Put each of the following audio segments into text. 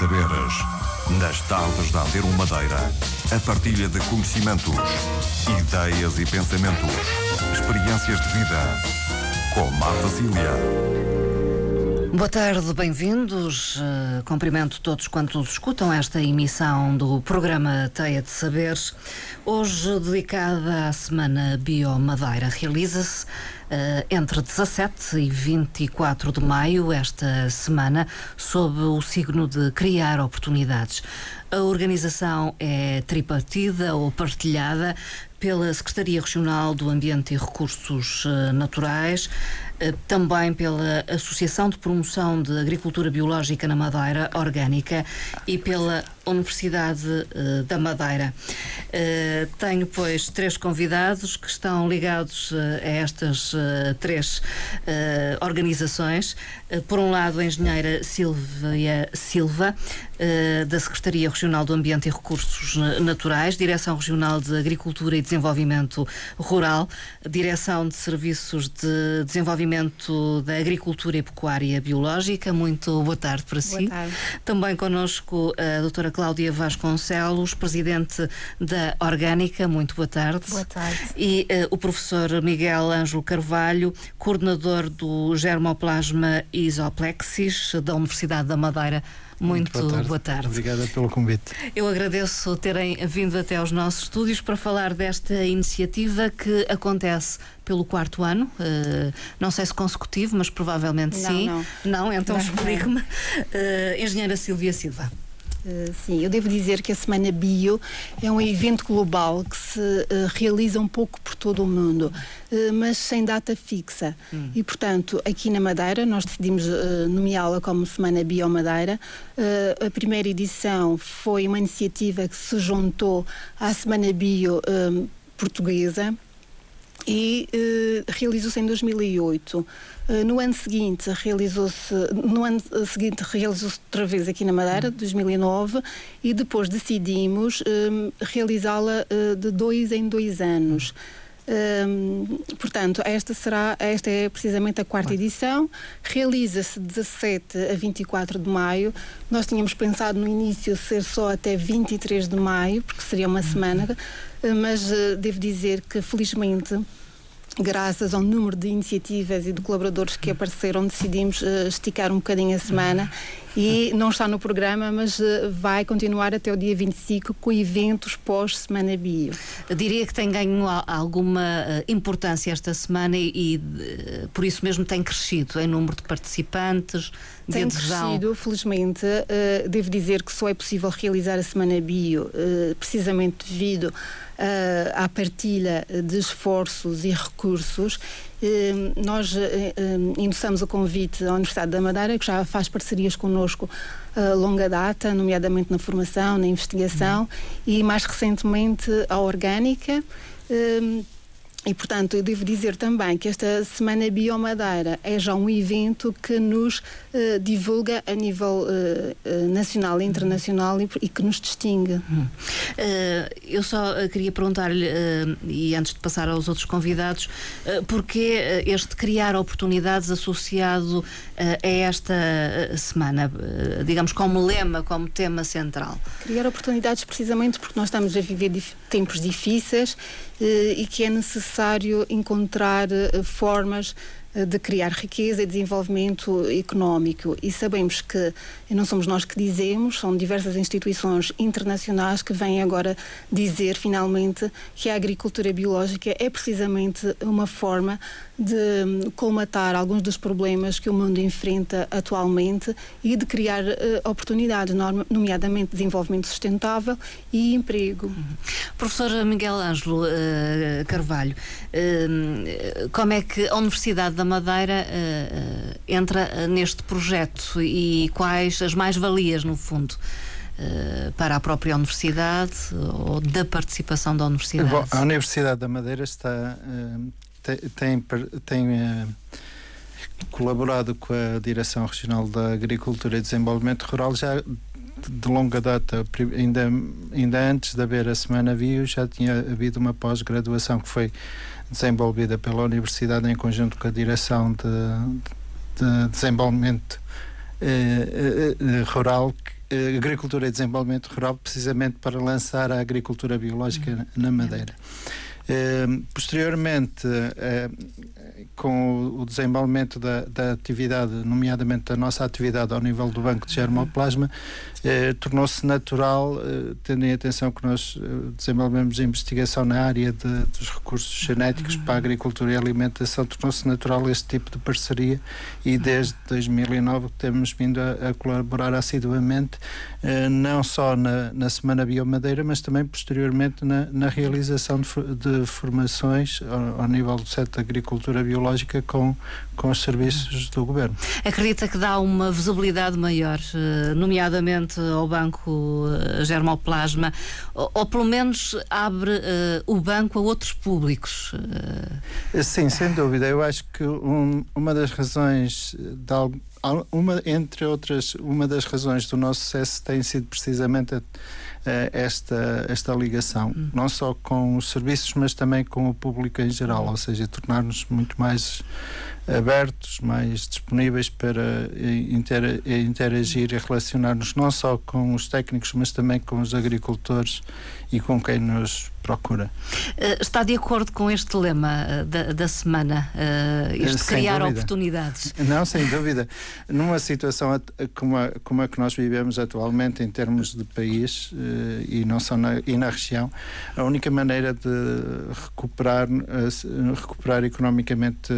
saberes. Nas tardes da Antero Madeira, a partilha de conhecimentos, ideias e pensamentos, experiências de vida. Com Marta Cília. Boa tarde, bem-vindos. Uh, cumprimento todos quantos escutam esta emissão do programa Teia de Saberes. Hoje, dedicada à Semana Bio Madeira, realiza-se uh, entre 17 e 24 de maio, esta semana, sob o signo de criar oportunidades. A organização é tripartida ou partilhada pela Secretaria Regional do Ambiente e Recursos uh, Naturais, também pela Associação de Promoção de Agricultura Biológica na Madeira, Orgânica, e pela Universidade uh, da Madeira. tenho, pois, três convidados que estão ligados a estas três organizações. por um lado, a engenheira Silvia Silva, da Secretaria Regional do Ambiente e Recursos Naturais, Direção Regional de Agricultura e Desenvolvimento Rural, Direção de Serviços de Desenvolvimento da Agricultura e Pecuária Biológica. Muito boa tarde para si. Boa tarde. Também connosco a doutora Cláudia Vasconcelos, Presidente da Orgânica. Muito boa tarde. Boa tarde. E uh, o professor Miguel Ângelo Carvalho, coordenador do Germoplasma Isoplexis da Universidade da Madeira. Muito, Muito boa, tarde. boa, tarde. Obrigada pelo convite. Eu agradeço terem vindo até aos nossos estúdios para falar desta iniciativa que acontece pelo quarto ano. Uh, não sei se consecutivo, mas provavelmente não, sim. Não, não então explique-me. Uh, Engenheira Silvia Silva. Uh, sim, eu devo dizer que a Semana Bio é um evento global que se uh, realiza um pouco por todo o mundo, uh, mas sem data fixa. Hum. E, portanto, aqui na Madeira, nós decidimos nomeá-la como Semana Bio Madeira. a primeira edição foi uma iniciativa que se juntou à Semana Bio portuguesa e realizou-se em 2008. Eh, no ano seguinte realizou-se, no ano seguinte realizou-se outra vez aqui na Madeira, 2009, e depois decidimos eh, realizá-la de dois em dois anos. Portanto, esta será, esta é precisamente a quarta edição. Realiza-se de 17 a 24 de maio. Nós tínhamos pensado no início ser só até 23 de maio, porque seria uma semana, mas uh, devo dizer que felizmente graças ao número de iniciativas e de colaboradores que apareceram, decidimos uh, esticar um bocadinho a semana e não está no programa, mas uh, vai continuar até o dia 25 com eventos pós-Semana Bio. Diria que tem ganho alguma uh, importância esta semana e, e por isso mesmo tem crescido em número de participantes, tem adesão. crescido, felizmente. devo dizer que só é possível realizar a Semana Bio precisamente devido uh, à partilha de esforços e recursos. Uh, nós uh, o convite à Universidade da Madeira, que já faz parcerias connosco a longa data, nomeadamente na formação, na investigação, uhum. e mais recentemente a Orgânica. E, portanto, eu devo dizer também que esta Semana Biomadeira é já um evento que nos uh, divulga a nível uh, nacional e internacional e, e, que nos distingue. Hum. eu só queria perguntar-lhe, e antes de passar aos outros convidados, uh, porquê este criar oportunidades associado a esta semana, digamos, como lema, como tema central? Criar oportunidades precisamente porque nós estamos a viver tempos difíceis e que é necessário encontrar eh, formas eh, de criar riqueza e desenvolvimento económico. E sabemos que não somos nós que dizemos, são diversas instituições internacionais que vêm agora dizer, finalmente, que a agricultura biológica é precisamente uma forma de colmatar alguns dos problemas que o mundo enfrenta atualmente e de criar uh, oportunidades, nomeadamente desenvolvimento sustentável e emprego. Uhum. Professor Miguel Ângelo uh, Carvalho, uh, como é que a Universidade da Madeira uh, entra neste projeto e quais as mais-valias, no fundo? para a própria universidade ou da participação da universidade? Bom, a Universidade da Madeira está tem, tem colaborado com a Direção Regional da Agricultura e Desenvolvimento Rural já de longa data, ainda, ainda antes de haver a Semana Bio, já tinha havido uma pós-graduação que foi desenvolvida pela Universidade em conjunto com a Direção de, de Desenvolvimento eh, eh, eh Rural Agricultura e Desenvolvimento Rural, precisamente para lançar a agricultura biológica na Madeira. Uh, posteriormente, uh, com o desenvolvimento da, da, atividade, nomeadamente da nossa atividade ao nível do Banco de Germoplasma, eh, tornou-se natural, eh, tendo em atenção que nós eh, desenvolvemos investigação na área de, dos recursos genéticos para a agricultura e alimentação, tornou-se natural este tipo de parceria e desde 2009 temos vindo a, a colaborar assiduamente, eh, não só na, na Semana Biomadeira, mas também posteriormente na, na realização de, de formações ao, ao nível do setor de agricultura biológica com, com os serviços do governo. Acredita que dá uma visibilidade maior, eh, nomeadamente ao Banco eh, Germoplasma, ou, ou pelo menos abre uh, o banco a outros públicos? Sim, sem dúvida. Eu acho que um, uma das razões de algo, uma, entre outras, uma das razões do nosso sucesso tem sido precisamente a, esta, esta ligação, hum. não só com os serviços, mas também com o público em geral, ou seja, tornar-nos muito mais abertos, mais disponíveis para interagir e relacionar-nos não só com os técnicos, mas também com os agricultores e com quem nos procura. Eh, está de acordo com este lema eh, da, da semana, este sem criar dúvida. oportunidades? Não, sem dúvida. Numa situação como a, como a que nós vivemos atualmente em termos de país e não só na, e na região, a única maneira de recuperar, recuperar economicamente,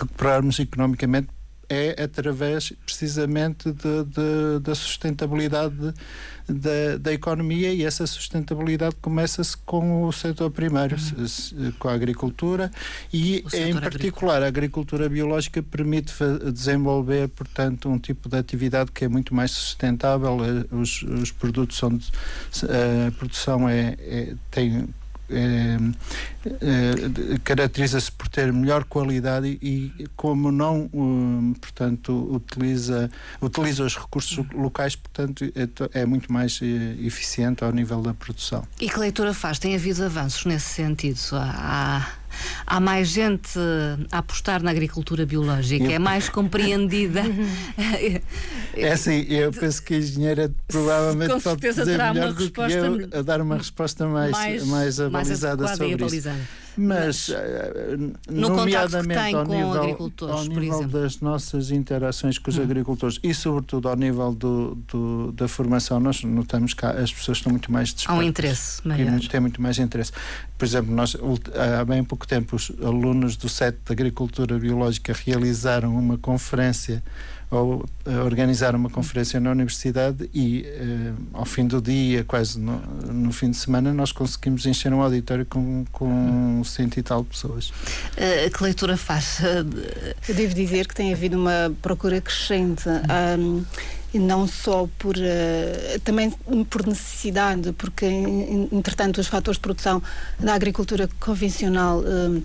recuperarmos economicamente é através precisamente de, de, da sustentabilidade da, da economia e essa sustentabilidade começa-se com o setor primeiro, uhum. com a agricultura e em particular a agricultura biológica permite desenvolver, portanto, um tipo de atividade que é muito mais sustentável, eh, os, os produtos são a produção é, é tem caracteriza-se por ter melhor qualidade e, como não um, portanto utiliza utiliza os recursos locais portanto é, é, muito mais eh, eficiente ao nível da produção. E que leitura faz? Tem havido avanços nesse sentido? Há há mais gente a apostar na agricultura biológica, eu... é mais compreendida. é assim, eu penso que a engenheira provavelmente Com pode dizer melhor do que eu a dar uma resposta mais, mais, mais abalizada mais sobre isso. Mas, eh, no nomeadamente ao nível, ao nível das nossas interações com os hum. agricultores e, sobretudo, ao nível do, do, da formação, nós notamos que as pessoas estão muito mais dispostas. Há um interesse maior. Têm muito mais interesse. Por exemplo, nós, há bem pouco tempo, os alunos do SET de Agricultura Biológica realizaram uma conferência ou uh, organizar uma conferência na universidade e uh, ao fim do dia, quase no, no, fim de semana, nós conseguimos encher um auditório com, com cento e tal pessoas. Uh, que leitura faz? Eu devo dizer que tem havido uma procura crescente. Um, não só por uh, também por necessidade, porque entretanto os fatores de produção da agricultura convencional uh,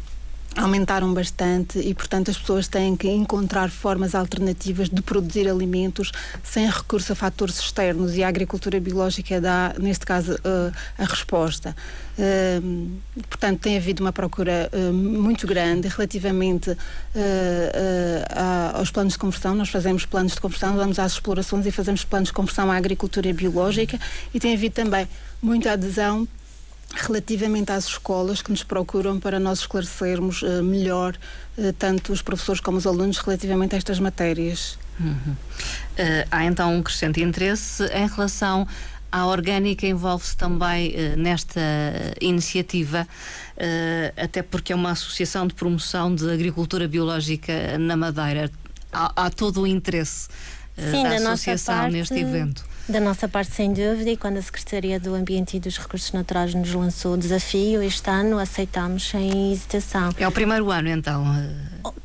aumentaram bastante e, portanto, as pessoas têm que encontrar formas alternativas de produzir alimentos sem recurso a fatores externos e a agricultura biológica dá, neste caso, uh, a resposta. Uh, portanto, tem havido uma procura uh, muito grande relativamente aos planos de conversão. Nós fazemos planos de conversão, vamos às explorações e fazemos planos de conversão à agricultura biológica e tem havido também muita adesão relativamente às escolas que nos procuram para nós esclarecermos uh, melhor uh, tanto os professores como os alunos relativamente a estas matérias. Uhum. Uh, há então um crescente interesse em relação à orgânica envolve-se também nesta iniciativa, até porque é uma associação de promoção de agricultura biológica na Madeira. Há, há todo o interesse Sim, da, da associação parte... neste evento. Da nossa parte, sem dúvida, e quando a Secretaria do Ambiente e dos Recursos Naturais nos lançou o desafio, este ano aceitámos sem hesitação. É o primeiro ano, então?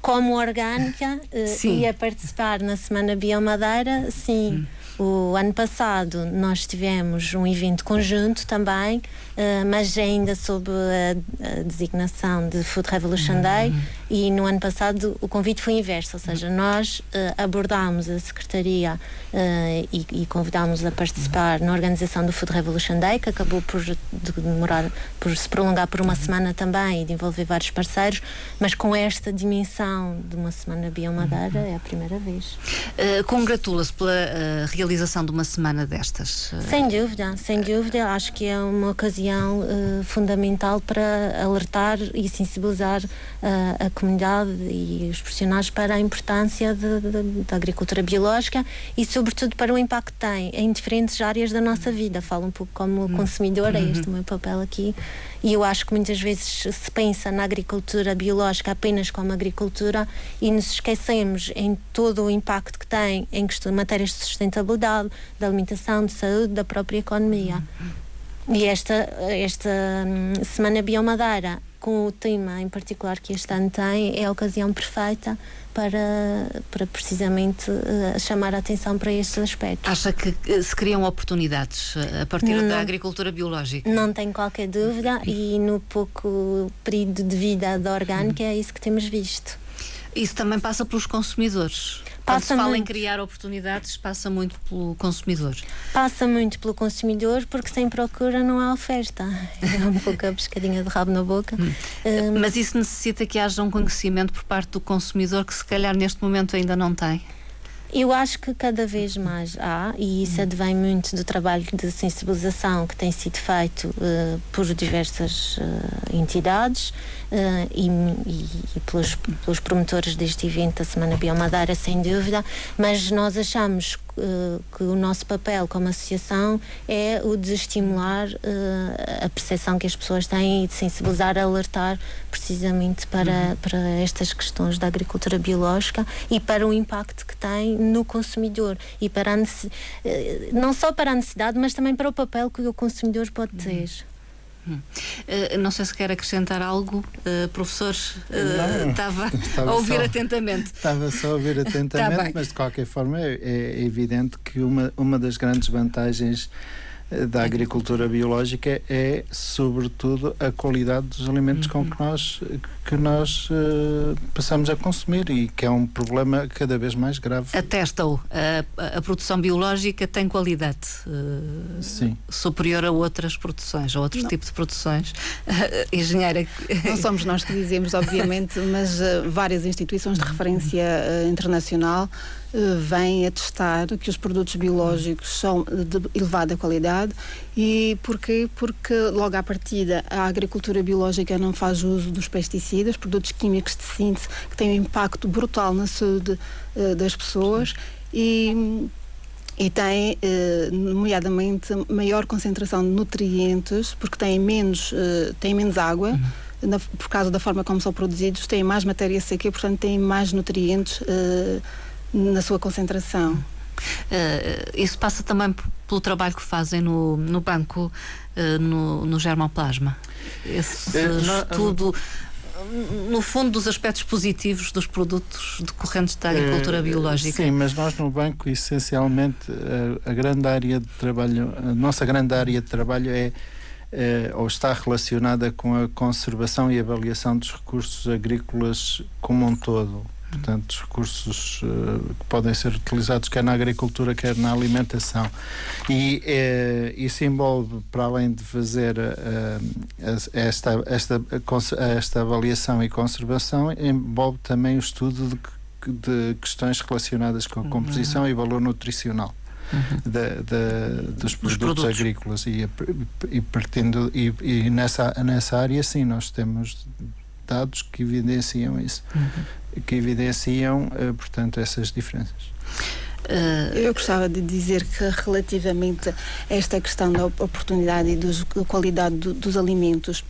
Como orgânica eh, e a participar na Semana Biomadeira, sim. Hum. O ano passado nós tivemos um evento conjunto também, uh, mas ainda sob a, a, designação de Food Revolution Day. Uhum E no ano passado o convite foi inverso, ou seja, nós uh, abordámos a Secretaria uh, e, e convidámos a participar na organização do Food Revolution Day, que acabou por de demorar, por se prolongar por uma semana também e de envolver vários parceiros, mas com esta dimensão de uma semana biomadeira é a primeira vez. Congratula-se pela uh, realização de uma semana destas? Sem dúvida, sem dúvida. Acho que é uma ocasião uh, fundamental para alertar e sensibilizar a comunidade e os profissionais para a importância de, de, da agricultura biológica e, sobretudo, para o impacto que tem em diferentes áreas da nossa vida. Falo um pouco como uhum. consumidor, é este o meu papel aqui. E eu acho que muitas vezes se pensa na agricultura biológica apenas como agricultura e nos esquecemos em todo o impacto que tem em matérias de sustentabilidade, da alimentação, de saúde, da própria economia. E esta, esta hum, Semana Biomadeira com o tema em particular que este ano tem, é a ocasião perfeita para, para precisamente uh, chamar a atenção para estes aspectos. Acha que se criam oportunidades eh, a partir não, da agricultura biológica? Não tenho qualquer dúvida e no pouco período de vida da orgânica é isso que temos visto. Isso também passa pelos consumidores. Quando se fala muito. em criar oportunidades, passa muito pelo consumidor. Passa muito pelo consumidor, porque sem procura não há oferta. É um pouco a pescadinha de rabo na boca. Hum. Um, Mas isso necessita que haja um conhecimento por parte do consumidor que se calhar neste momento ainda não tem? Eu acho que cada vez mais há, e isso advém muito do trabalho de sensibilização que tem sido feito uh, por diversas uh, entidades uh, e, e, e pelos, pelos, promotores deste evento da Semana Biomadeira, sem dúvida, mas nós achamos uh, que o nosso papel como associação é o de estimular uh, a percepção que as pessoas têm e de sensibilizar, alertar precisamente para, uhum. para estas questões da agricultura biológica e para o impacto que tem no consumidor e para a, não só para a necessidade, mas também para o papel que o consumidor pode uhum. Ter. Uh, não sei se quer acrescentar algo, uh, professor. Uh, estava, estava a ouvir só, atentamente. Estava só a ouvir tá atentamente, mas de qualquer forma é, é evidente que uma, uma das grandes vantagens da agricultura biológica é, sobretudo, a qualidade dos alimentos uhum. com que nós, que nós uh, passamos a consumir e que é um problema cada vez mais grave. Atesta-o. A, a, produção biológica tem qualidade uh, Sim. superior a outras produções, a outros Não. tipos de produções. Uh, engenheira. Não somos nós que dizemos, obviamente, mas várias instituições de referência internacional vêm atestar que os produtos biológicos são de elevada qualidade e porquê? Porque logo à partida a agricultura biológica não faz uso dos pesticidas, produtos químicos de síntese que têm um impacto brutal na saúde uh, das pessoas e e tem, eh, nomeadamente, maior concentração de nutrientes, porque têm menos, eh, têm menos água, uhum. na, por causa da forma como são produzidos, têm mais matéria seca e, portanto, têm mais nutrientes eh, na sua concentração. Uh, isso passa também pelo trabalho que fazem no, no banco, uh, no, no germoplasma. Esse é, estudo, no fundo, dos aspectos positivos dos produtos decorrentes da agricultura biológica. Sim, mas nós no banco, essencialmente, a, a grande área de trabalho, a nossa grande área de trabalho é ou está relacionada com a conservação e avaliação dos recursos agrícolas como um todo portanto, os recursos uh, que podem ser utilizados quer na agricultura, quer na alimentação. E uh, isso envolve, para além de fazer uh, esta, esta, esta avaliação e conservação, envolve também o estudo de, de questões relacionadas com a composição uhum. e valor nutricional. Uhum. Da, da, dos produtos, produtos, agrícolas e, e partindo e, e, nessa nessa área sim nós temos dados que evidenciam isso uhum que evidenciam, eh, portanto, essas diferenças. Eh, Eu gostava de dizer que relativamente a esta questão da oportunidade e da qualidade do, dos alimentos,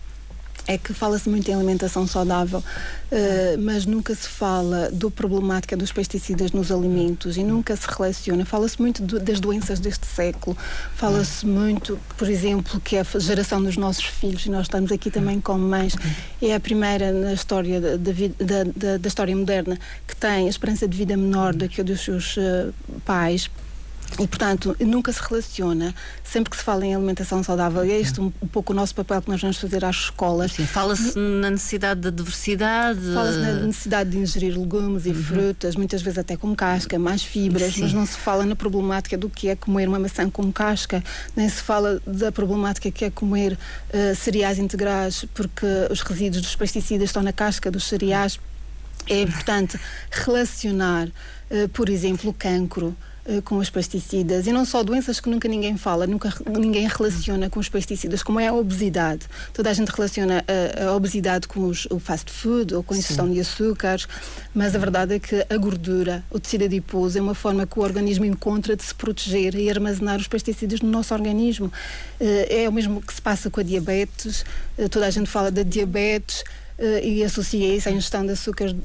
é que fala-se muito em alimentação saudável, uh, mas nunca se fala da problemática dos pesticidas nos alimentos e nunca se relaciona. Fala-se muito do, das doenças deste século, fala-se muito, por exemplo, que é a geração dos nossos filhos, e nós estamos aqui também como mães, é a primeira na história da, da, da, da história moderna que tem a esperança de vida menor do que a dos seus uh, pais E, portanto, nunca se relaciona, sempre que se fala em alimentação saudável, é este um, um pouco o nosso papel que nós vamos fazer às escolas. Fala-se na necessidade de diversidade. Fala-se na necessidade de ingerir legumes e uhum. frutas, muitas vezes até com casca, mais fibras, Sim. mas não se fala na problemática do que é comer uma maçã com casca, nem se fala da problemática que é comer uh, cereais integrais, porque os resíduos dos pesticidas estão na casca dos cereais. É importante relacionar, uh, por exemplo, o cancro com os pesticidas e não só doenças que nunca ninguém fala, nunca ninguém relaciona com os pesticidas, como é a obesidade. Toda a gente relaciona a, a obesidade com os, o fast food ou com a ingestão de açúcares, mas a verdade é que a gordura, o tecido adiposo, é uma forma que o organismo encontra de se proteger e armazenar os pesticidas no nosso organismo. Eh, é o mesmo que se passa com a diabetes, eh, toda a gente fala da diabetes e associa isso à ingestão de açúcares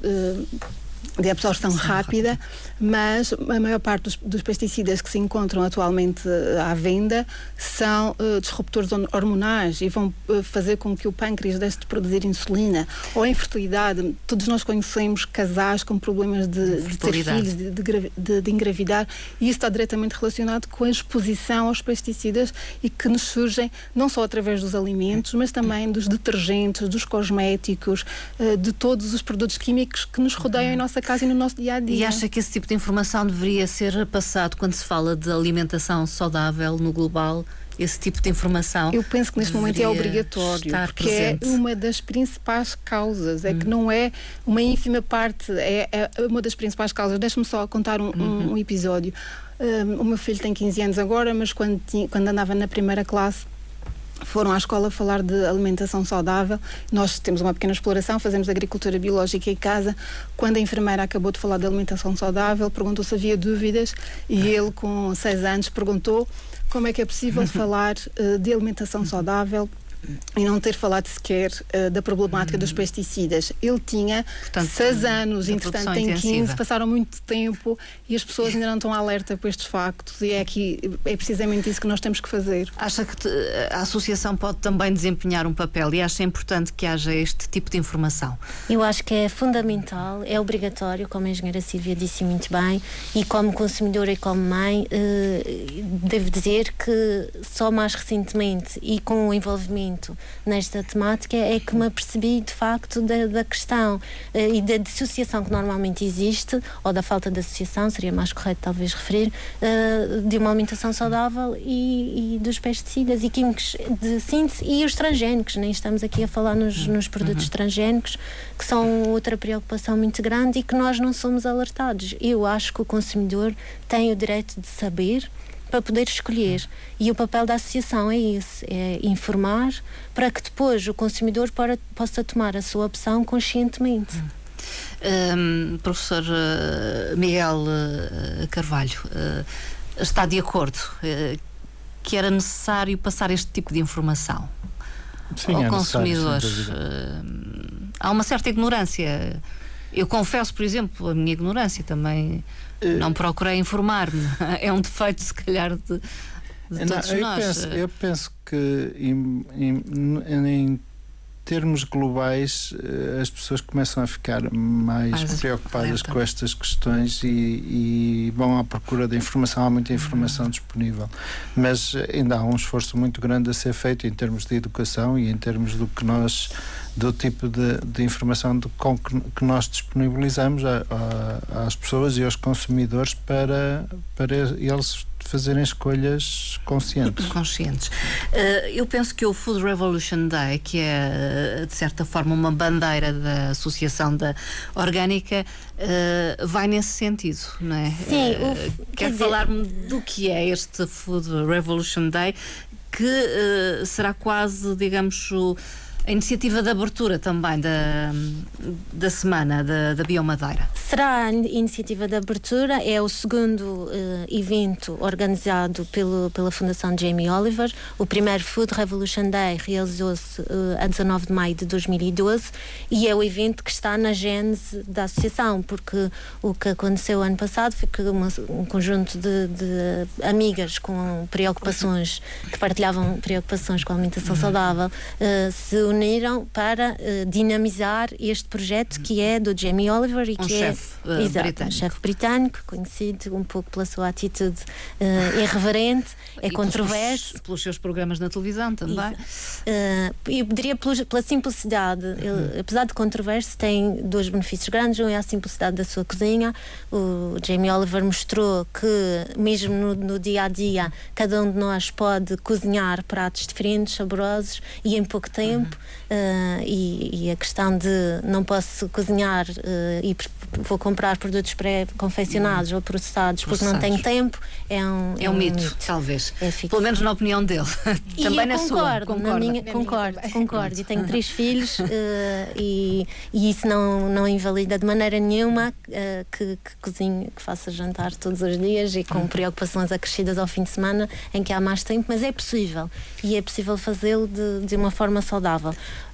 de absorção rápida, mas a maior parte dos, dos, pesticidas que se encontram atualmente eh, à venda são uh, disruptores hormonais e vão uh, fazer com que o pâncreas deixe de produzir insulina. Ou a infertilidade. Todos nós conhecemos casais com problemas de, de ter filhos, de, de, de, engravidar, e isso está diretamente relacionado com a exposição aos pesticidas e que nos surgem não só através dos alimentos, mas também dos detergentes, dos cosméticos, uh, de todos os produtos químicos que nos rodeiam em nossa casa e no nosso dia a dia. E acha que esse tipo de informação deveria ser passado quando se fala de alimentação saudável no global? esse tipo de informação. Eu penso que neste momento é obrigatório, porque é presente. é uma das principais causas, é hum. que não é uma ínfima parte, é, é uma das principais causas. Deixa-me só contar um, uhum. um episódio. Um, o meu filho tem 15 anos agora, mas quando, tinha, quando andava na primeira classe, foram à escola falar de alimentação saudável. Nós temos uma pequena exploração, fazemos agricultura biológica em casa. Quando a enfermeira acabou de falar de alimentação saudável, perguntou se havia dúvidas e ele, com seis anos, perguntou como é que é possível falar uh, de alimentação saudável e não ter falado sequer uh, da problemática dos hum. pesticidas. Ele tinha Portanto, seis anos, entretanto tem intensiva. 15, passaram muito tempo e as pessoas ainda não estão alerta para estes factos e é aqui, é precisamente isso que nós temos que fazer. Acha que a associação pode também desempenhar um papel e acha importante que haja este tipo de informação? Eu acho que é fundamental, é obrigatório, como a engenheira Silvia disse muito bem, e como consumidora e como mãe, eh, devo dizer que só mais recentemente e com o envolvimento muito nesta temática é que me apercebi de facto da, da questão uh, e da dissociação que normalmente existe, ou da falta de associação, seria mais correto talvez referir, uh, de uma alimentação saudável e, e, dos pesticidas e químicos de síntese e os transgénicos. Nem estamos aqui a falar nos, nos produtos uhum. transgénicos, que são outra preocupação muito grande e que nós não somos alertados. Eu acho que o consumidor tem o direito de saber para poder escolher. E o papel da associação é esse: é informar para que depois o consumidor para, possa tomar a sua opção conscientemente. Um, professor uh, Miguel uh, Carvalho, uh, está de acordo que era necessário passar este tipo de informação Sim, ao é consumidor? há uma certa ignorância. Eu confesso, por exemplo, a minha ignorância também não procurei informar-me. É um defeito, se calhar, de, de todos eu nós. Penso, eu penso que em, em, em termos globais, eh, as pessoas começam a ficar mais, mais preocupadas com estas questões e, e, vão à procura de informação. Há muita informação uhum. disponível, mas ainda há um esforço muito grande a ser feito em termos de educação e em termos do que nós do tipo de, de informação de, com que, que, nós disponibilizamos a, a, às pessoas e aos consumidores para, para eles fazerem escolhas conscientes. Conscientes. Uh, eu penso que o Food Revolution Day, que é de certa forma uma bandeira da Associação da Orgânica, uh, vai nesse sentido, não é? Sim. Uh, quer falar-me do que é este Food Revolution Day, que será quase, digamos, o a iniciativa de abertura também da, da semana da, da Biomadeira. Será a iniciativa de abertura, é o segundo uh, evento organizado pelo, pela Fundação Jamie Oliver. O primeiro Food Revolution Day realizou-se uh, a 19 de maio de 2012 e é o evento que está na gênese da associação, porque o que aconteceu ano passado foi que uma, um conjunto de, de, amigas com preocupações, que partilhavam preocupações com a alimentação saudável, uh, se reuniram para uh, dinamizar este projeto que é do Jamie Oliver e um que chef, é uh, exato, britânico. um chefe britânico, conhecido um pouco pela sua atitude uh, irreverente, é e controverso. Pelos, pelos, seus programas na televisão também. Eu diria pela, pela simplicidade, ele, apesar de controverso, tem dois benefícios grandes. Um é a simplicidade da sua cozinha. O Jamie Oliver mostrou que, mesmo no, no dia a dia, cada um de nós pode cozinhar pratos diferentes, saborosos e em pouco tempo. Uh, e, e, a questão de não posso cozinhar uh, e vou comprar produtos pré-confeccionados ou processados porque não tenho tempo é um, é um, é um mito, mito, talvez. É Pelo menos na opinião dele. Também na concordo, sua. Concordo, na minha, concordo, minha concordo. E tenho três filhos uh, e, e, isso não, não invalida de maneira nenhuma que, que cozinhe, que faça jantar todos os dias e com uhum. preocupações acrescidas ao fim de semana em que há mais tempo, mas é possível. E é possível fazê-lo de, de uma forma saudável.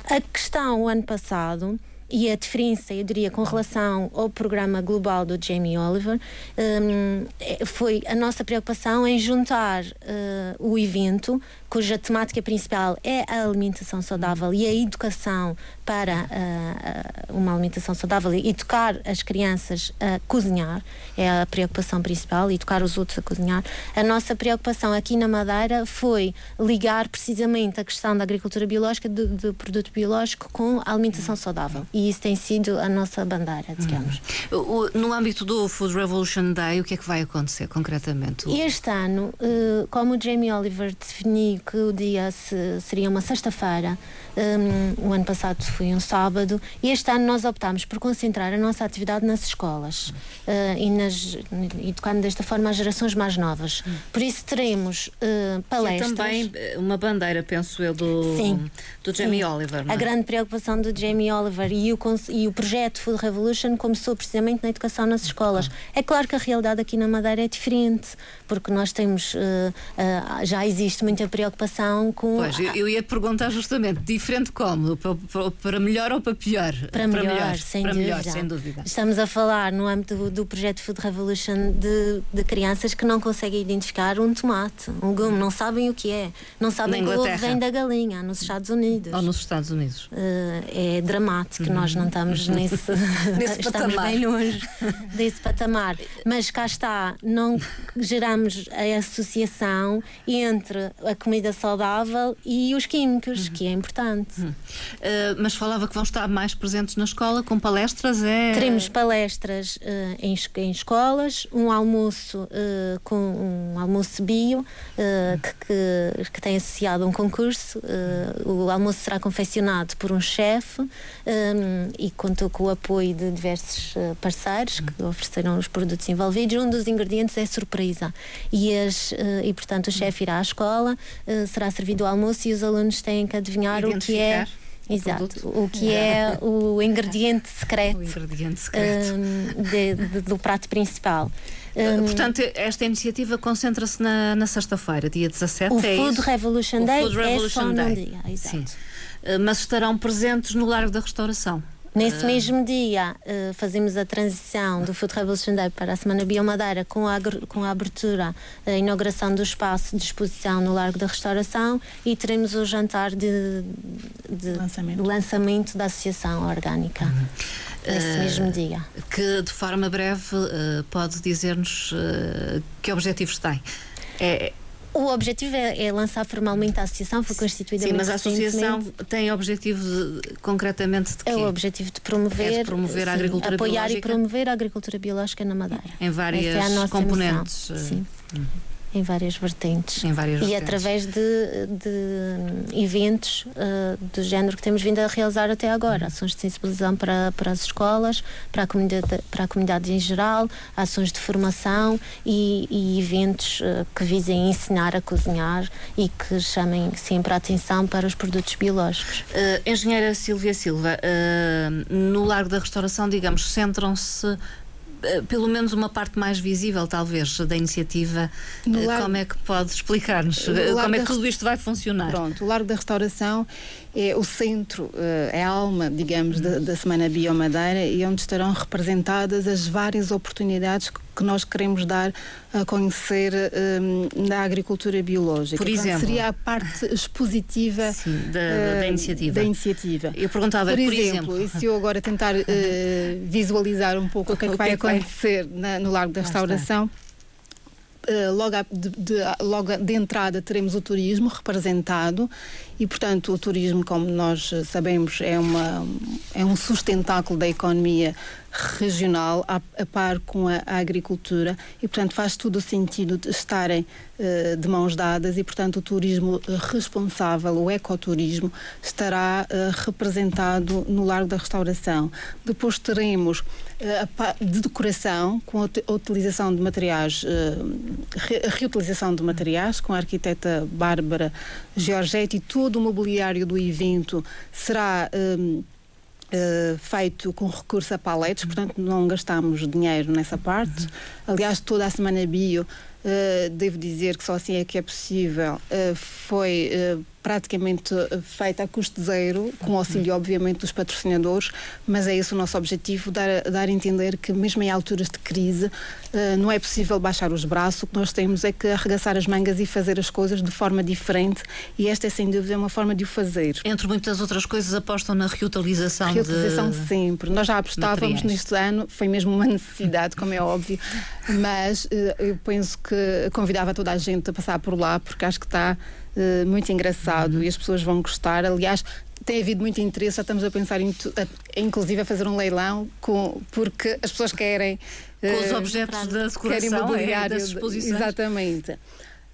A questão, o ano passado, e a diferença, eu diria, com relação ao programa global do Jamie Oliver, um, foi a nossa preocupação em juntar uh, o evento cuja temática principal é a alimentação saudável e a educação para uh, uma alimentação saudável e educar as crianças a cozinhar, é a preocupação principal, educar os outros a cozinhar. A nossa preocupação aqui na Madeira foi ligar precisamente a questão da agricultura biológica, do, do produto biológico, com a alimentação saudável. E isso tem sido a nossa bandeira, digamos. Hum. No âmbito do Food Revolution Day, o que é que vai acontecer concretamente? Este ano, uh, como o Jamie Oliver definiu que o dia se, seria uma sexta-feira. Um, o ano passado foi um sábado e este ano nós optámos por concentrar a nossa atividade nas escolas uh, e nas, educando desta forma as gerações mais novas. Por isso teremos uh, palestras. É também uma bandeira, penso eu, do, sim, do Jamie sim. Oliver. É? A grande preocupação do Jamie Oliver e o, e o projeto Food Revolution começou precisamente na educação nas escolas. É claro que a realidade aqui na Madeira é diferente, porque nós temos, uh, já existe muita preocupação com. Pois, eu, eu ia perguntar justamente, diferente como? Para, para melhor ou para pior? Para, para melhor, melhor, sem, para dúvida. melhor sem dúvida. Estamos a falar no âmbito do, do projeto Food Revolution de, de, crianças que não conseguem identificar um tomate, um gume, não sabem o que é, não sabem que o ovo vem da galinha, nos Estados Unidos. Ou nos Estados Unidos. Uh, é dramático, uhum. nós não estamos nesse, nesse estamos patamar. bem longe desse patamar. Mas cá está, não geramos a associação entre a comida saudável e os químicos, uhum. que é importante. Uhum. Uh, mas falava que vão estar mais presentes na escola com palestras? É... Teremos palestras uh, em, em, escolas, um almoço uh, com um almoço bio que, que, que, tem associado a um concurso. o almoço será confeccionado por um chefe um, e contou com o apoio de diversos parceiros que ofereceram os produtos envolvidos. Um dos ingredientes é surpresa e, as, e portanto o chefe irá à escola, será servido o almoço e os alunos têm que adivinhar o que é o Exato, o que é o ingrediente secreto, o ingrediente secreto. Um, de, de, do prato principal. Um, Portanto, esta iniciativa concentra-se na, na sexta-feira, dia 17. O é Food isso? Revolution o Day Food Revolution é só Day. num dia. Exato. Sim. Mas estarão presentes no Largo da Restauração. Nesse mesmo dia, uh, fazemos a transição do Food Revolution Day para a Semana Biomadeira com a, com a abertura, a inauguração do espaço de exposição no Largo da Restauração e teremos o jantar de, de lançamento. lançamento. da Associação Orgânica. Uhum. Nesse uh, mesmo dia. Que, de forma breve, pode dizer-nos que objetivos tem? É, o objetivo é, é, lançar formalmente a associação, foi constituída Sim, mas a associação tem objetivo de, concretamente de quê? É o objetivo de promover, é de promover sim, a agricultura apoiar biológica. e promover a agricultura biológica na Madeira. Em várias é componentes. Missão. Sim. Uhum em várias vertentes. Em várias e vertentes. através de, de eventos uh, do género que temos vindo a realizar até agora. Ações de sensibilização para, para as escolas, para a, comunidade, para a comunidade em geral, ações de formação e, e eventos uh, que visem ensinar a cozinhar e que chamem sempre a atenção para os produtos biológicos. Uh, engenheira Silvia Silva, no Largo da Restauração, digamos, centram-se pelo menos uma parte mais visível, talvez, da iniciativa. Largo, como é que pode explicar-nos? Como é que tudo isto vai funcionar? Pronto, o Largo da Restauração é o centro, é a alma, digamos, da, da Semana Biomadeira e onde estarão representadas as várias oportunidades que que nós queremos dar a conhecer um, na agricultura biológica. Por exemplo? Portanto, seria a parte expositiva Sim, da, uh, da, iniciativa. da iniciativa. Eu perguntava, por, por exemplo, exemplo, e se eu agora tentar uh, visualizar um pouco o que é que vai acontecer na, no Largo da Restauração. Logo, de, de, logo de entrada teremos o turismo representado e, portanto, o turismo, como nós sabemos, é, uma, é um sustentáculo da economia regional a, a par com a, a, agricultura e, portanto, faz todo o sentido de estarem uh, de mãos dadas e, portanto, o turismo responsável, o ecoturismo, estará uh, representado no Largo da Restauração. Depois teremos de decoração, com a utilização de materiais, re, a reutilização de materiais, com a arquiteta Bárbara Giorgetti, todo o mobiliário do evento será Uh, feito com recurso a paletes, portanto não gastamos dinheiro nessa parte. Aliás, toda a semana bio Uh, devo dizer que só assim é que é possível, uh, foi praticamente feita a custo zero, com auxílio, obviamente, dos patrocinadores, mas é esse o nosso objetivo, dar, dar a entender que, mesmo em alturas de crise, não é possível baixar os braços, o que nós temos é que arregaçar as mangas e fazer as coisas de forma diferente, e esta é, sem dúvida, uma forma de o fazer. Entre muitas outras coisas, apostam na reutilização Reutilização de... sempre. Nós já apostávamos neste ano, foi mesmo uma necessidade, como é óbvio, mas eu penso que convidava toda a gente a passar por lá, porque acho que está uh, muito engraçado e as pessoas vão gostar. Aliás, tem havido muito interesse, já estamos a pensar em, a, inclusive a fazer um leilão com, porque as pessoas querem com os eh, objetos da decoração é, das exposições. Exatamente.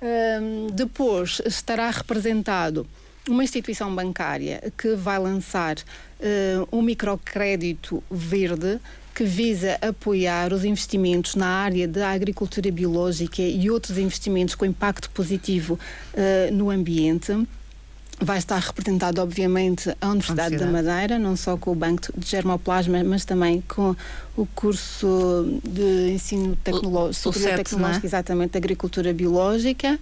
Um, depois estará representado uma instituição bancária que vai lançar uh, um microcrédito verde que visa apoiar os investimentos na área da agricultura biológica e outros investimentos com impacto positivo uh, no ambiente. Vai estar representado, obviamente, a Universidade, da Madeira, não só com o Banco de Germoplasma, mas também com o curso de ensino tecnológico, o, o CET, tecnológico, é? exatamente, de agricultura biológica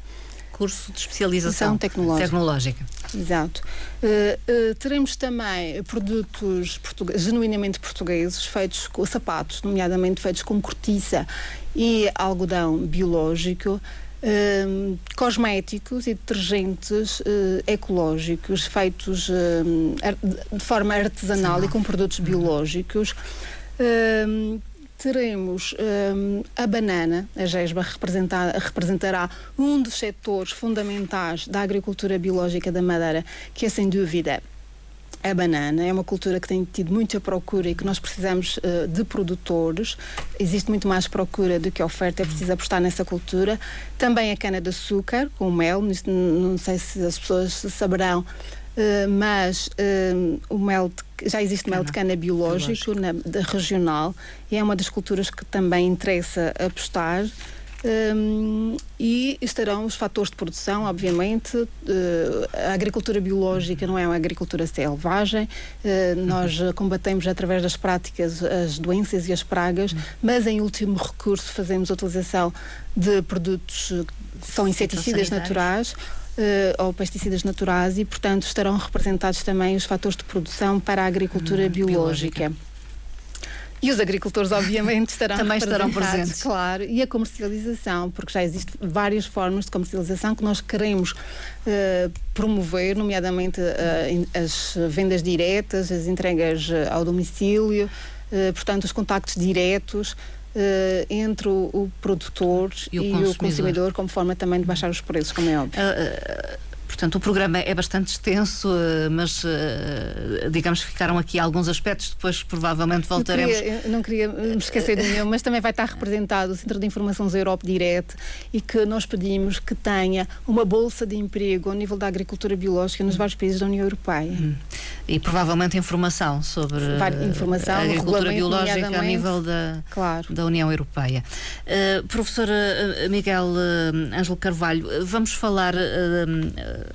curso de especialização tecnológica. tecnológica. Exato. Uh, uh, teremos também produtos genuinamente portugueses, feitos com sapatos, nomeadamente feitos com cortiça e algodão biológico. Uh, cosméticos e detergentes ecológicos feitos de forma artesanal Sim. e com produtos biológicos teremos um, a banana, a GESBA representará um dos setores fundamentais da agricultura biológica da Madeira, que é sem dúvida a banana é uma cultura que tem tido muita procura e que nós precisamos uh, de produtores. Existe muito mais procura do que oferta, é preciso apostar nessa cultura. Também a cana-de-açúcar, com mel, não sei se as pessoas saberão, Uh, mas uh, o mel de, já existe cana. mel de cana biológico, na, de, regional e é uma das culturas que também interessa apostar. Um, e estarão os fatores de produção, obviamente. Uh, a agricultura biológica não é uma agricultura selvagem, uh, nós combatemos através das práticas as doenças e as pragas, mas em último recurso fazemos a utilização de produtos que são inseticidas naturais uh, ou pesticidas naturais e, portanto, estarão representados também os fatores de produção para a agricultura hum, biológica. biológica. E os agricultores, obviamente, estarão Também estarão presentes. Claro, e a comercialização, porque já existem várias formas de comercialização que nós queremos uh, promover, nomeadamente uh, as vendas diretas, as entregas ao domicílio, uh, portanto, os contactos diretos. Uh, entre o, o produtor e, o, e consumidor. o, consumidor. como forma também de baixar os preços, como é óbvio. Uh, uh, Portanto, o programa é bastante extenso, eh, mas eh, digamos que ficaram aqui alguns aspectos, depois provavelmente voltaremos. Eu, queria, eu não queria me esquecer de nenhum, mas também vai estar representado o Centro de Informações Europe Direct e que nós pedimos que tenha uma bolsa de emprego ao nível da agricultura biológica nos vários países da União Europeia. Hum. E provavelmente informação sobre informação, a agricultura biológica a nível da, claro. da União Europeia. Uh, professora Miguel uh, Ângelo Carvalho, vamos falar uh,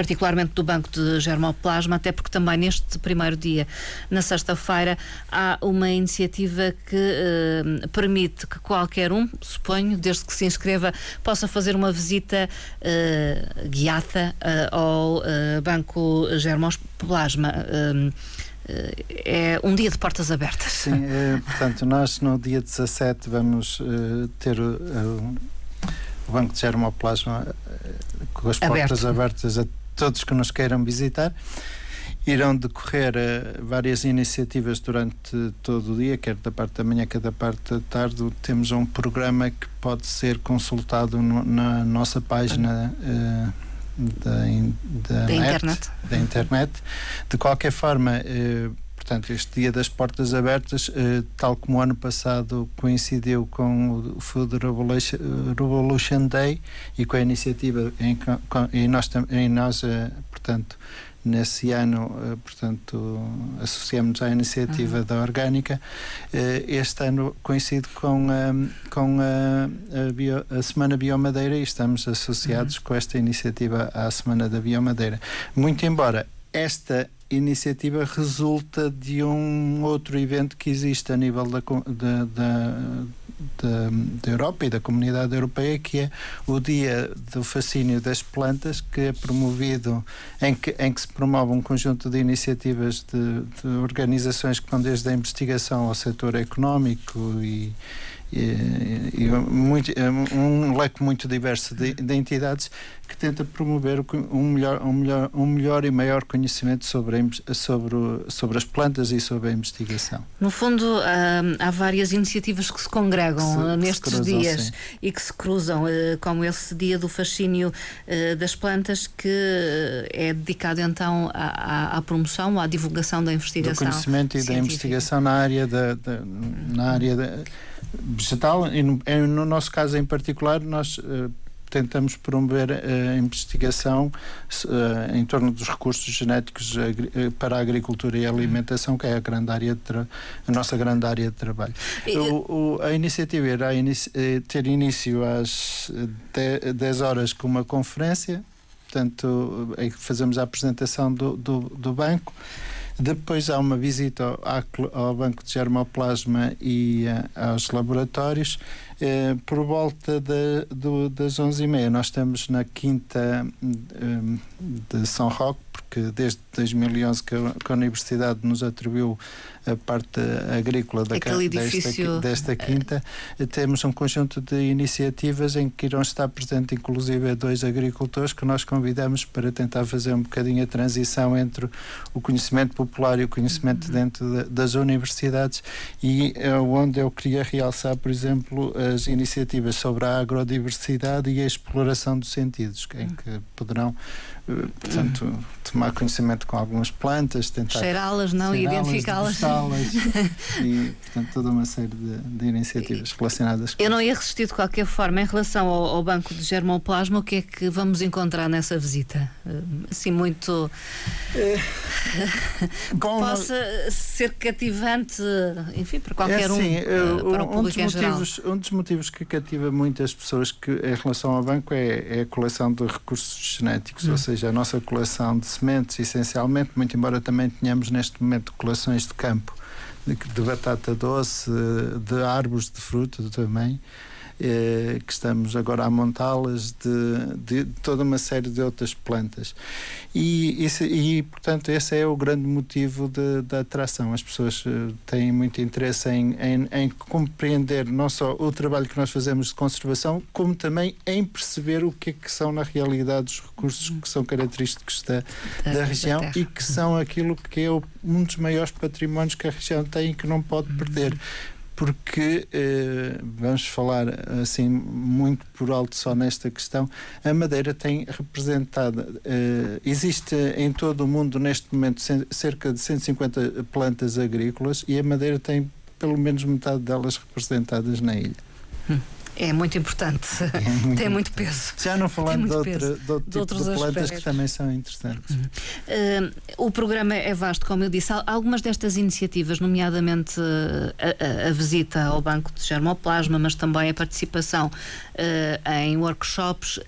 particularmente do Banco de Germoplasma, até porque também neste primeiro dia, na sexta-feira, há uma iniciativa que eh, permite que qualquer um, suponho, desde que se inscreva, possa fazer uma visita uh, guiada uh, ao Banco Germoplasma. é um dia de portas abertas. Sim, é, portanto, nós no dia 17 vamos uh, ter uh, o Banco de Germoplasma uh, com as Aberto. portas abertas a todos que nos queiram visitar. Irão decorrer várias iniciativas durante todo o dia, quer da parte da manhã, quer da parte da tarde. Temos um programa que pode ser consultado no, na nossa página da, da, da net, internet. da internet. De qualquer forma, eh, portanto, este Dia das Portas Abertas, eh, tal como o ano passado coincidiu com o Food Revolution, Revolution Day e com a iniciativa em, com, e nós, em nós eh, portanto, nesse ano, eh, portanto, associamos à iniciativa uhum. da Orgânica. Eh, este ano coincide com, a, com a, a, bio, a Semana Biomadeira e estamos associados uhum. com esta iniciativa à Semana da Biomadeira. Muito embora esta iniciativa resulta de um outro evento que existe a nível da, da, da, da, da Europa e da comunidade europeia, que é o Dia do Fascínio das Plantas, que é promovido, em que, em que se promove um conjunto de iniciativas de, de organizações que vão desde a investigação ao setor económico e e, e muito, um leque muito diverso de, de, entidades que tenta promover um melhor, um melhor, um melhor e maior conhecimento sobre, a, sobre, sobre as plantas e sobre a investigação. No fundo, há várias iniciativas que se congregam se, nestes se cruzam, dias sim. e que se cruzam, eh, como esse dia do fascínio eh, das plantas, que é dedicado então à, à promoção, à divulgação da investigação. Do conhecimento e científica. da investigação na área da, da na área da vegetal e no, no, nosso caso em particular nós uh, tentamos promover a investigação uh, em torno dos recursos genéticos uh, para a agricultura e a alimentação, que é a grande área a nossa grande área de trabalho. O, o, a iniciativa irá inici ter início às 10 horas com uma conferência, portanto, fazemos a apresentação do, do, do banco. Depois há uma visita ao, ao Banco de Germoplasma e uh, aos laboratórios. Uh, por volta de, do, das 11h30, nós estamos na quinta um, de São Roque, porque desde 2011 que a, que a Universidade nos atribuiu a parte agrícola da, desta, desta, quinta, temos um conjunto de iniciativas em que irão estar presentes inclusive dois agricultores que nós convidamos para tentar fazer um bocadinho a transição entre o conhecimento popular e o conhecimento uhum. dentro de, das universidades. E é onde eu queria realçar, por exemplo, as iniciativas sobre a agrodiversidade e a exploração dos sentidos, em que poderão portanto, tomar conhecimento com algumas plantas, tentar cheirá-las, não, e identificá-las. e, portanto, toda uma série de, de iniciativas relacionadas com Eu não ia resistir de qualquer forma. Em relação ao, ao, Banco de Germoplasma, o que é que vamos encontrar nessa visita? Eh, assim, muito. É, que possa ser cativante, enfim, para qualquer é assim, um, para o público um dos, motivos, um dos motivos que cativa muitas pessoas que, em relação ao banco é, é a coleção de recursos genéticos, hum. ou seja, a nossa coleção de sementes, essencialmente, muito embora também tenhamos neste momento coleções de campo de, de batata doce, de árvores de fruta também. Eh, que estamos agora a montá-las de, de, toda uma série de outras plantas. E, isso, e portanto, esse é o grande motivo da atração. As pessoas eh, têm muito interesse em, em, em, compreender não só o trabalho que nós fazemos de conservação, como também em perceber o que é que são, na realidade, os recursos que são característicos da, da, da região da e que são aquilo que é um dos maiores patrimónios que a região tem e que não pode perder porque eh, vamos falar assim muito por alto só nesta questão. A Madeira tem representado, eh, existe em todo o mundo neste momento cerca de 150 plantas agrícolas e a Madeira tem pelo menos metade delas representadas na ilha. Hum. É muito importante. É muito Tem muito peso. Já não falando de, outra, de, outro de tipo outros de plantas aspectos. que também são interessantes. Uhum. Uh, o programa é vasto, como eu disse. Algumas destas iniciativas, nomeadamente uh, a, a, visita ao Banco de Germoplasma, mas também a participação uh, em workshops,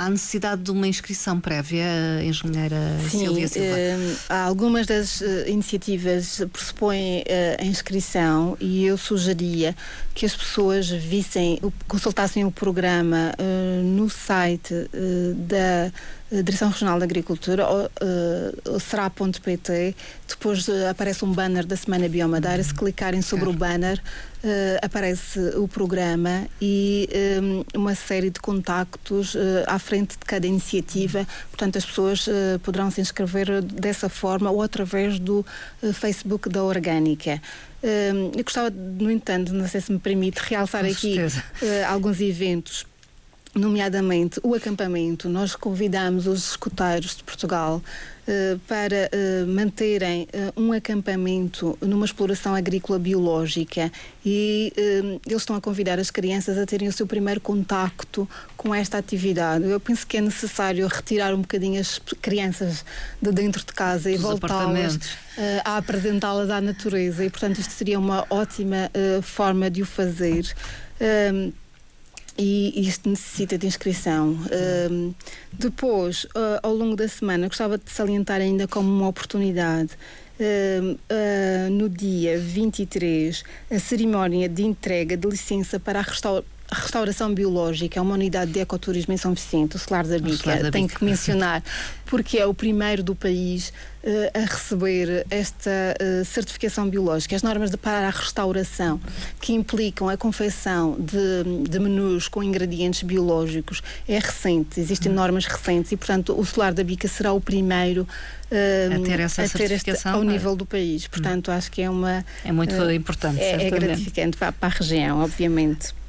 há necessidade de uma inscrição prévia, engenheira Sim, Silvia Silva? Uh, algumas das uh, iniciativas pressupõem a inscrição e eu sugeria que as pessoas vissem, consultassem o programa no site da Direção Regional da Agricultura, uh, será.pt, depois uh, aparece um banner da Semana Biomadeira, se clicarem sobre claro. o banner, uh, aparece o programa e um, uma série de contactos à frente de cada iniciativa, portanto as pessoas poderão se inscrever dessa forma ou através do Facebook da Orgânica. eu gostava, no entanto, não sei se me permite, realçar Com aqui alguns eventos nomeadamente o acampamento. Nós convidamos os escuteiros de Portugal uh, para uh, manterem uh, um acampamento numa exploração agrícola biológica e eles estão a convidar as crianças a terem o seu primeiro contacto com esta atividade. Eu penso que é necessário retirar um bocadinho as crianças de dentro de casa e voltá-las a apresentá-las à natureza e, portanto, isto seria uma ótima forma de o fazer e isto necessita de inscrição. Uh, depois, uh, ao longo da semana, gostava de salientar ainda como uma oportunidade. Uh, no dia 23, a cerimónia de entrega de licença para a restauração Restauração Biológica é uma unidade de ecoturismo em São Vicente, o Solar da Bica, tem que mencionar, porque é o primeiro do país uh, a receber esta uh, certificação biológica. As normas de, para a restauração, que implicam a confecção de, de menus com ingredientes biológicos, é recente, existem hum. normas recentes e, portanto, o Solar da Bica será o primeiro uh, a ter essa a ter certificação este, ao nível do país. Portanto, hum. acho que é uma. É muito importante. É, é gratificante para, para a região, obviamente.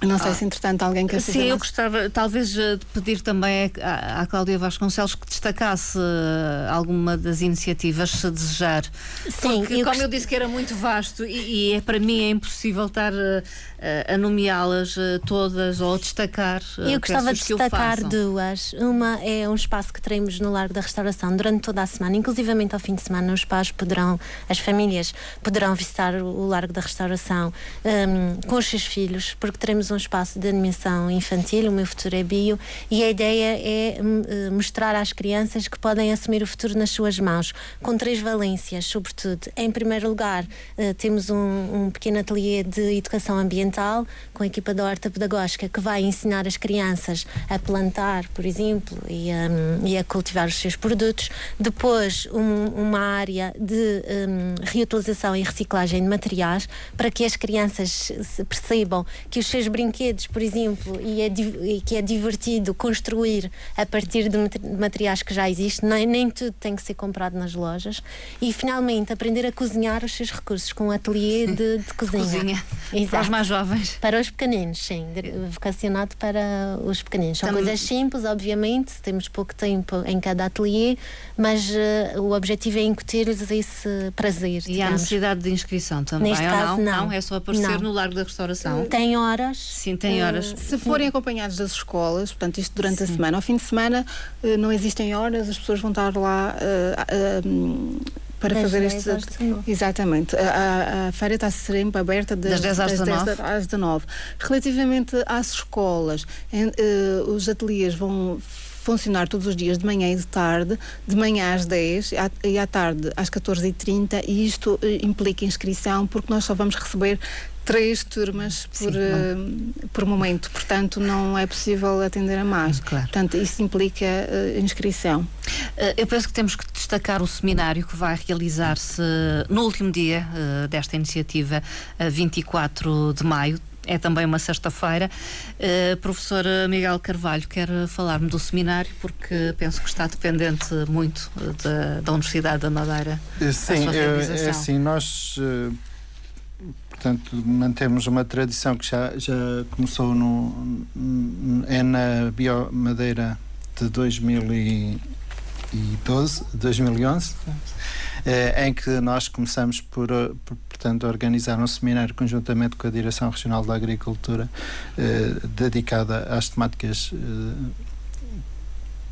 Não sei ah. se, entretanto, alguém quer Sim, eu gostava, talvez, eh, de pedir também à, à Cláudia Vasconcelos que destacasse uh, alguma das iniciativas, se desejar. Sim, Porque, eu como gost... eu disse que era muito vasto e, e é, para mim é impossível estar uh, a nomeá-las uh, todas ou a destacar. eu gostava de destacar duas. Uma é um espaço que teremos no Largo da Restauração durante toda a semana, inclusivamente ao fim de semana, os pais poderão, as famílias poderão visitar o, o Largo da Restauração um, com os seus filhos, porque teremos temos um espaço de animação infantil, o meu futuro é bio, e a ideia é hum, eh, mostrar às crianças que podem assumir o futuro nas suas mãos, com três valências, sobretudo. Em primeiro lugar, eh, temos um, um pequeno ateliê de educação ambiental com a equipa da horta pedagógica que vai ensinar as crianças a plantar, por exemplo, e a, hum, e a cultivar os seus produtos. Depois, um, uma área de um, reutilização e reciclagem de materiais para que as crianças percebam que os seus por exemplo, e, é, e, que é divertido construir a partir de materiais que já existem, nem, nem tudo tem que ser comprado nas lojas. E finalmente aprender a cozinhar os seus recursos com um ateliê de, de cozinha. cozinha. Exato. Para os mais jovens. Para os pequeninos, sim, vocacionado para os pequeninos. São Também... coisas simples, obviamente, temos pouco tempo em cada ateliê, mas uh, o objetivo é incutir-lhes esse prazer. E há necessidade de inscrição também? Neste caso, não? não? É só aparecer não. no Largo da Restauração? Tem horas Sim, tem horas. Uh, se forem acompanhados das escolas, portanto, isto durante Sim. a semana, ao fim de semana uh, não existem horas, as pessoas vão estar lá. Uh, para das fazer este. Exatamente. A, a, feira está sempre aberta das, das 10 às, das 10 às 19. Relativamente às escolas, em, uh, os ateliês vão funcionar todos os dias de manhã e de tarde, de manhã às 10 e à tarde às 14h30 e isto implica inscrição porque nós só vamos receber três turmas por, uh, por momento, portanto não é possível atender a mais. Claro. Portanto, isso implica uh, inscrição. Uh, eu penso que temos que destacar o seminário que vai realizar-se no último dia desta iniciativa, 24 de maio, é também uma sexta-feira. Uh, professor Miguel Carvalho, quer falar-me do seminário, porque penso que está dependente muito da, da Universidade da Madeira. Sim, é, é assim, nós uh, Portanto, mantemos uma tradição que já, já começou no, é na Biomadeira de 2012, 2011, é, em que nós começamos por, por portanto, organizar um seminário conjuntamente com a Direção Regional da Agricultura eh, dedicada às temáticas eh,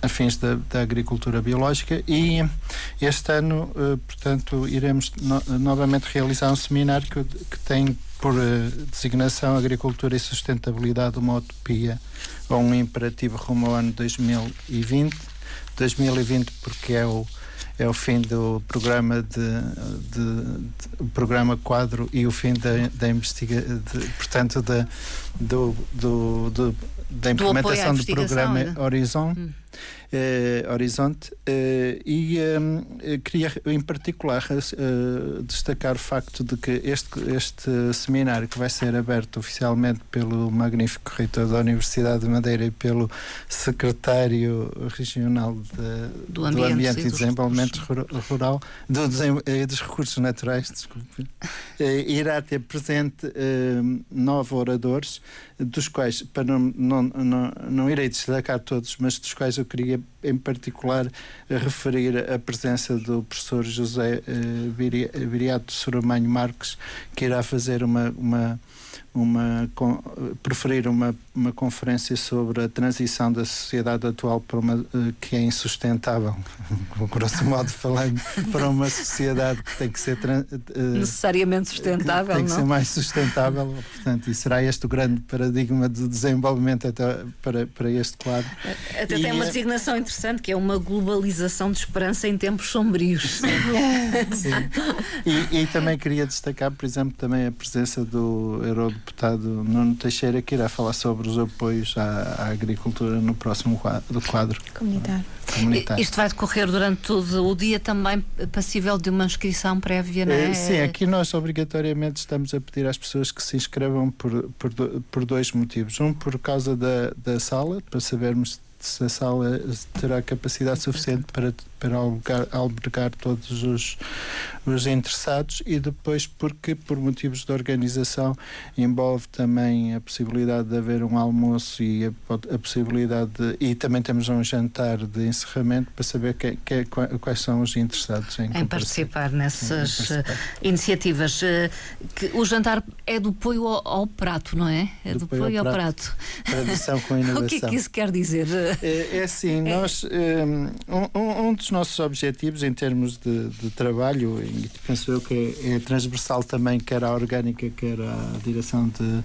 afins da, da, agricultura biológica e este ano, uh, portanto, iremos no, novamente realizar um seminário que, que, tem por uh, designação agricultura e sustentabilidade uma utopia ou um imperativo rumo ao ano 2020. 2020 porque é o é o fim do programa de, de, de programa quadro e o fim da, da investigação portanto da do, do, do da implementação do, programa né? Horizon hum eh, Horizonte eh, e eh, queria em particular destacar o facto de que este, este seminário que vai ser aberto oficialmente pelo magnífico reitor da Universidade de Madeira e pelo secretário regional de, do Ambiente, do ambiente e, Desenvolvimento Rural do, dos Recursos Naturais, desculpe, irá ter presente nove oradores, dos quais, para não, não, não, não irei destacar todos, mas dos quais eu queria em particular referir a presença do professor José uh, Viriato Soramanho Marques, que irá fazer uma, uma uma, preferir uma, uma conferência sobre a transição da sociedade atual para uma eh, que é insustentável, grosso modo falando, para uma sociedade que tem que ser uh, necessariamente sustentável, tem que não? ser mais sustentável, portanto, e será este o grande paradigma de desenvolvimento até para, para este quadro. Até e, tem uma designação interessante que é uma globalização de esperança em tempos sombrios. Sim. E, e também queria destacar, por exemplo, também a presença do Euro deputado Nuno Teixeira, que irá falar sobre os apoios à, à agricultura no próximo quadro, quadro comunitário. comunitário. Isto vai decorrer durante todo o dia também passível de uma inscrição prévia, não é? Sim, aqui nós obrigatoriamente estamos a pedir às pessoas que se inscrevam por, por, por dois motivos. Um, por causa da, da sala, para sabermos se a sala terá capacidade suficiente para, para albergar, albergar todos os, os interessados e depois porque por motivos de organização envolve também a possibilidade de haver um almoço e a, a possibilidade de, e também temos um jantar de encerramento para saber que, que, quais são os interessados em, em participar nessas em participar. Eh, iniciativas. Eh, que o jantar é do apoio ao, ao prato, não é? É do, do apoio ao prato. prato. Tradição com inovação. o que é que isso quer dizer? É, é assim, nós um, um, dos nossos objetivos em termos de, de trabalho, e penso eu que é, é, transversal também, quer à orgânica, quer à direção de, uh,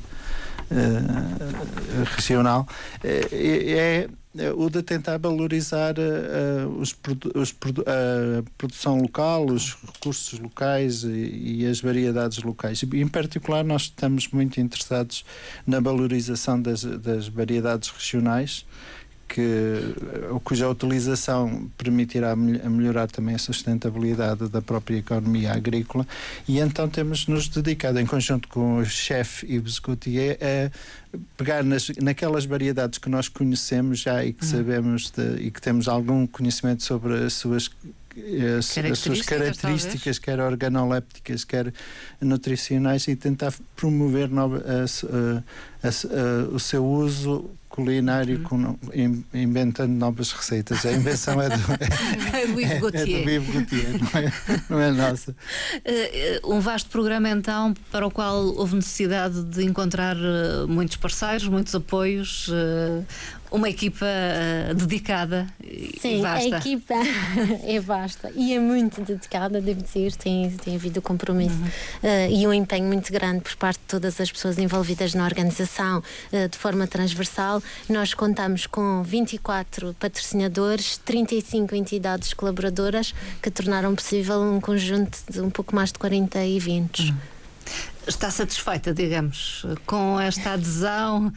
regional, é, é, o de tentar valorizar uh, os, os, a produção local, os recursos locais e, e, as variedades locais. Em particular, nós estamos muito interessados na valorização das, das variedades regionais que, cuja utilização permitirá melhorar também a sustentabilidade da própria economia agrícola e então temos nos dedicado em conjunto com o chefe Yves Gauthier a pegar nas, naquelas variedades que nós conhecemos já e que uhum. sabemos de, e que temos algum conhecimento sobre as suas as, as, suas características, quer organolépticas, quer nutricionais, e tentar promover nova, a, a, o seu uso culinário uhum. com, inventando novas receitas. A invenção é do, é, do Ivo Gautier. É, é do Gautier, não é, não é nossa. Uh, um vasto programa, então, para o qual houve necessidade de encontrar uh, muitos parceiros, muitos apoios, uma equipa uh, dedicada Sim, e vasta. a equipa é vasta e é muito dedicada, devo dizer, tem, tem havido compromisso uhum. uh, e um empenho muito grande por parte de todas as pessoas envolvidas na organização uh, de forma transversal. Nós contamos com 24 patrocinadores, 35 entidades colaboradoras que tornaram possível um conjunto de um pouco mais de 40 eventos. Uhum. Está satisfeita, digamos, com esta adesão?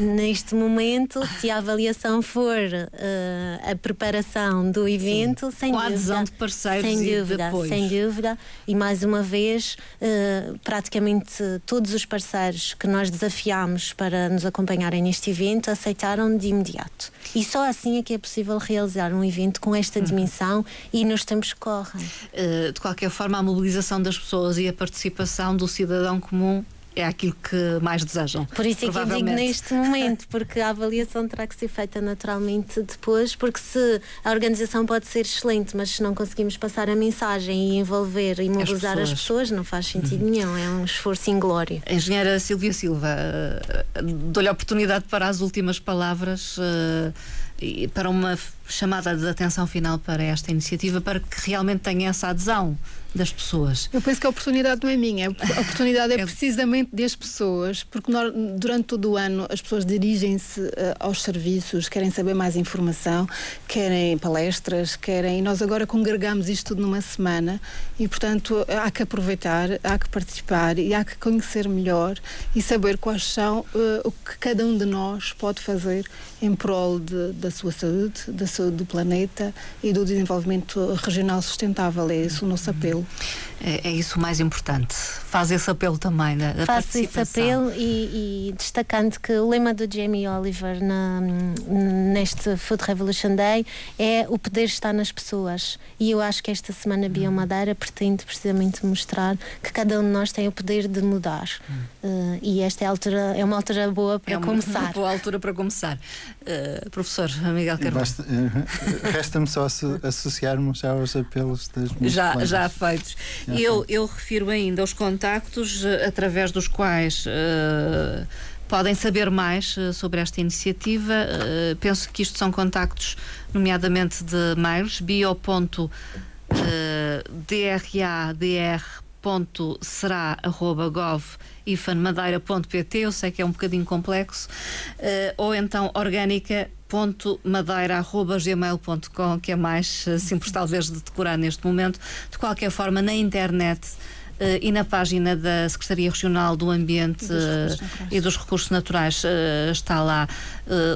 Neste momento, se a avaliação for uh, a preparação do evento, Sim. sem com dúvida. adesão de parceiros sem e dúvida, de sem dúvida. E mais uma vez, uh, praticamente todos os parceiros que nós desafiámos para nos acompanharem neste evento aceitaram de imediato. E só assim é que é possível realizar um evento com esta uhum. dimensão e nos tempos que correm. Uh, de qualquer forma, a mobilização das pessoas e a participação do cidadão comum é aquilo que mais desejam. Por isso é que eu digo neste momento, porque a avaliação terá que ser feita naturalmente depois, porque se a organização pode ser excelente, mas se não conseguimos passar a mensagem e envolver e mobilizar as pessoas, as pessoas não faz sentido uhum. nenhum, é um esforço inglório. Engenheira Silvia Silva, eh, dou-lhe a oportunidade para as últimas palavras. Uh, para uma chamada de atenção final para esta iniciativa, para que realmente tenha essa adesão das pessoas. Eu penso que a oportunidade não é minha, a oportunidade é, é precisamente das pessoas, porque nós, durante todo o ano as pessoas dirigem-se uh, aos serviços, querem saber mais informação, querem palestras, querem. Nós agora congregamos isto tudo numa semana e, portanto, há que aproveitar, há que participar e há que conhecer melhor e saber quais são uh, o que cada um de nós pode fazer em prol de, da sua saúde, da do planeta e do desenvolvimento regional sustentável. É esse o nosso apelo. É, é isso o mais importante. Faz esse apelo também da, da Faço esse apelo e, e, destacando que o lema do Jamie Oliver na, neste Food Revolution Day é o poder está nas pessoas. E eu acho que esta semana Biomadeira pretende precisamente mostrar que cada um de nós tem o poder de mudar. Uh, e esta é, altura, é uma altura boa para é uma começar. boa altura para começar. Uh, professor Miguel Carvalho. Uh, Resta-me só associarmos aos apelos das minhas já, já feitos. Já eu, feitos. eu refiro ainda os contactos através dos quais podem saber mais sobre esta iniciativa. penso que isto são contactos, nomeadamente de mails, bio.dradr.será.gov ifanmadeira.pt, eu sei que é um bocadinho complexo, uh, ou então orgânica.madeira.gmail.com, que é mais uh, simples talvez de decorar neste momento. De qualquer forma, na internet Uh, e na página da Secretaria Regional do Ambiente e dos Recursos Naturais, uh, está lá,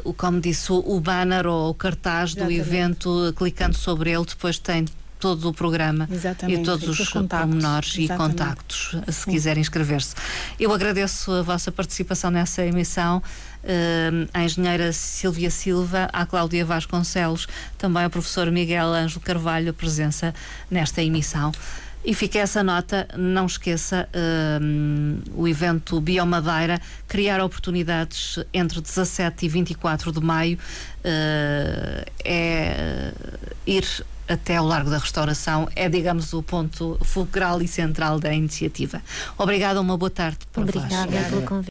uh, como disse, o, o banner ou o cartaz Exatamente. do evento, clicando sobre ele, depois tem todo o programa Exatamente. e todos os pormenores e contactos, se quiserem inscrever-se. Eu agradeço a vossa participação nessa emissão. Uh, à engenheira Silvia Silva, à Cláudia Vasconcelos, também ao professor Miguel Ângelo Carvalho, a presença nesta emissão. E fica essa nota, não esqueça uh, o evento Biomadeira, criar oportunidades entre 17 e 24 de maio, uh, é ir até ao Largo da Restauração é, digamos, o ponto fulcral e central da iniciativa. Obrigada, uma boa tarde para Obrigada pelo convite.